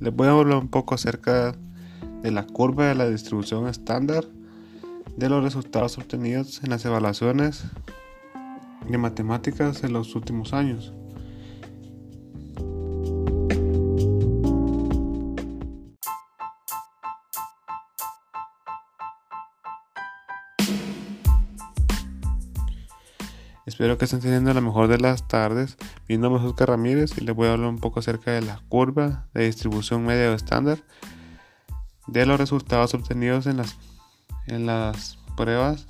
Les voy a hablar un poco acerca de la curva de la distribución estándar de los resultados obtenidos en las evaluaciones de matemáticas en los últimos años. Espero que estén teniendo la mejor de las tardes. Mi nombre es Oscar Ramírez y les voy a hablar un poco acerca de la curva de distribución media o estándar de los resultados obtenidos en las, en las pruebas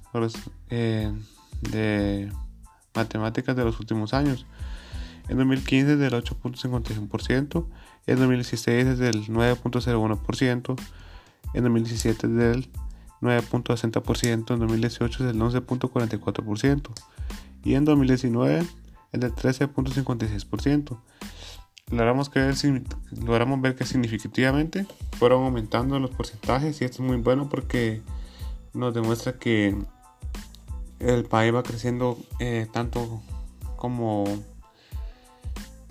eh, de matemáticas de los últimos años. En 2015 del 8.51%, en 2016 es del 9.01%, en 2017 del 9.60%, en 2018 es del 11.44% y en 2019 el del 13.56%. Logramos, ver que significativamente fueron aumentando los porcentajes y esto es muy bueno porque nos demuestra que el país va creciendo eh, tanto como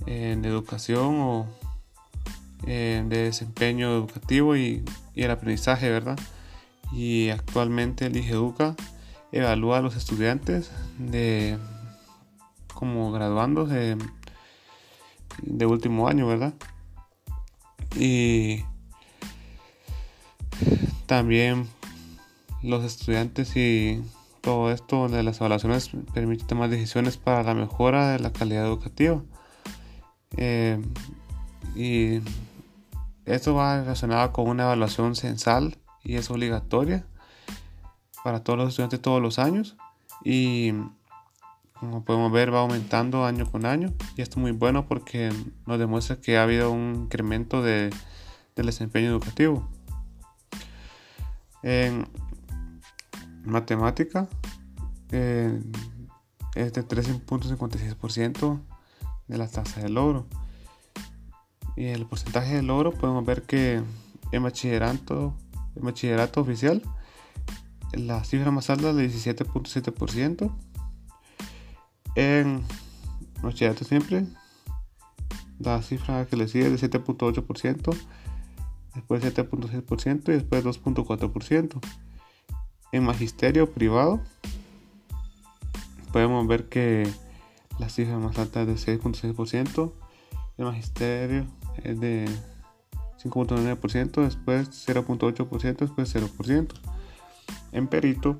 en educación o de desempeño educativo y, y, el aprendizaje, ¿verdad? Y actualmente el IGEDUCA evalúa a los estudiantes de como graduandos de, de último año, ¿verdad? Y también los estudiantes y todo esto de las evaluaciones permite tomar decisiones para la mejora de la calidad educativa. Eh, y esto va relacionado con una evaluación censal y es obligatoria para todos los estudiantes todos los años y como podemos ver va aumentando año con año y esto es muy bueno porque nos demuestra que ha habido un incremento de, del desempeño educativo. En matemática eh, es de 13.56% de la tasa de logro. Y el porcentaje de logro podemos ver que en bachillerato, en bachillerato oficial la cifra más alta es de 17.7%. En bachillerato siempre, la cifra que le sigue es de 7.8%, después 7.6% y después 2.4%. En magisterio privado, podemos ver que la cifra más alta es de 6.6%, el magisterio es de 5.9%, después 0.8%, después 0%. En perito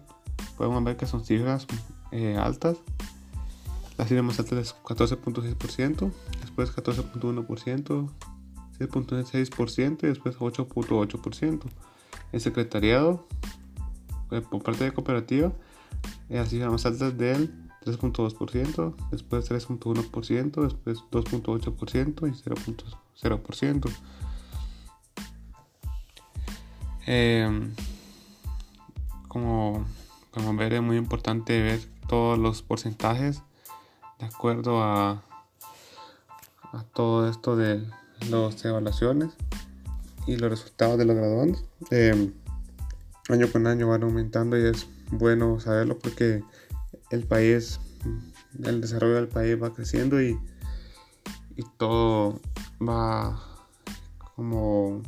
podemos ver que son cifras eh, altas. La cifra más alta es 14.6%, después 14.1%, 6.6% y después 8.8%. El secretariado, eh, por parte de cooperativa, la cifra más alta es del 3.2%, después 3.1%, después 2.8% y 0.0%. Como, como ver es muy importante ver todos los porcentajes de acuerdo a, a todo esto de las evaluaciones y los resultados de los graduandos. Eh, año con año van aumentando y es bueno saberlo porque el país, el desarrollo del país va creciendo y, y todo va como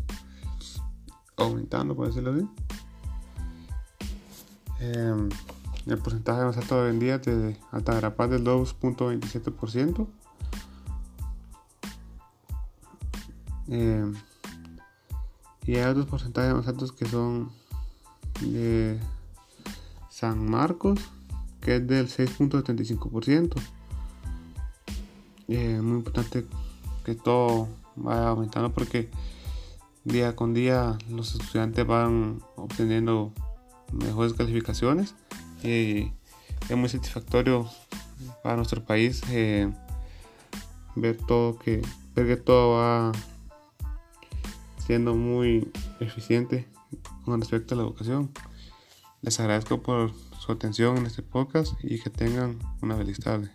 aumentando, por decirlo así. Em, el porcentaje más alto de vendida de Altagrapaz del 2.27%. Eh, y hay otros porcentajes más altos que son de San Marcos, que es del 6.75%. Es muy importante que todo vaya aumentando porque día con día los estudiantes van obteniendo mejores calificaciones. Y es muy satisfactorio para nuestro país eh, ver todo que ver que todo va siendo muy eficiente con respecto a la educación. Les agradezco por su atención en este podcast y que tengan una feliz tarde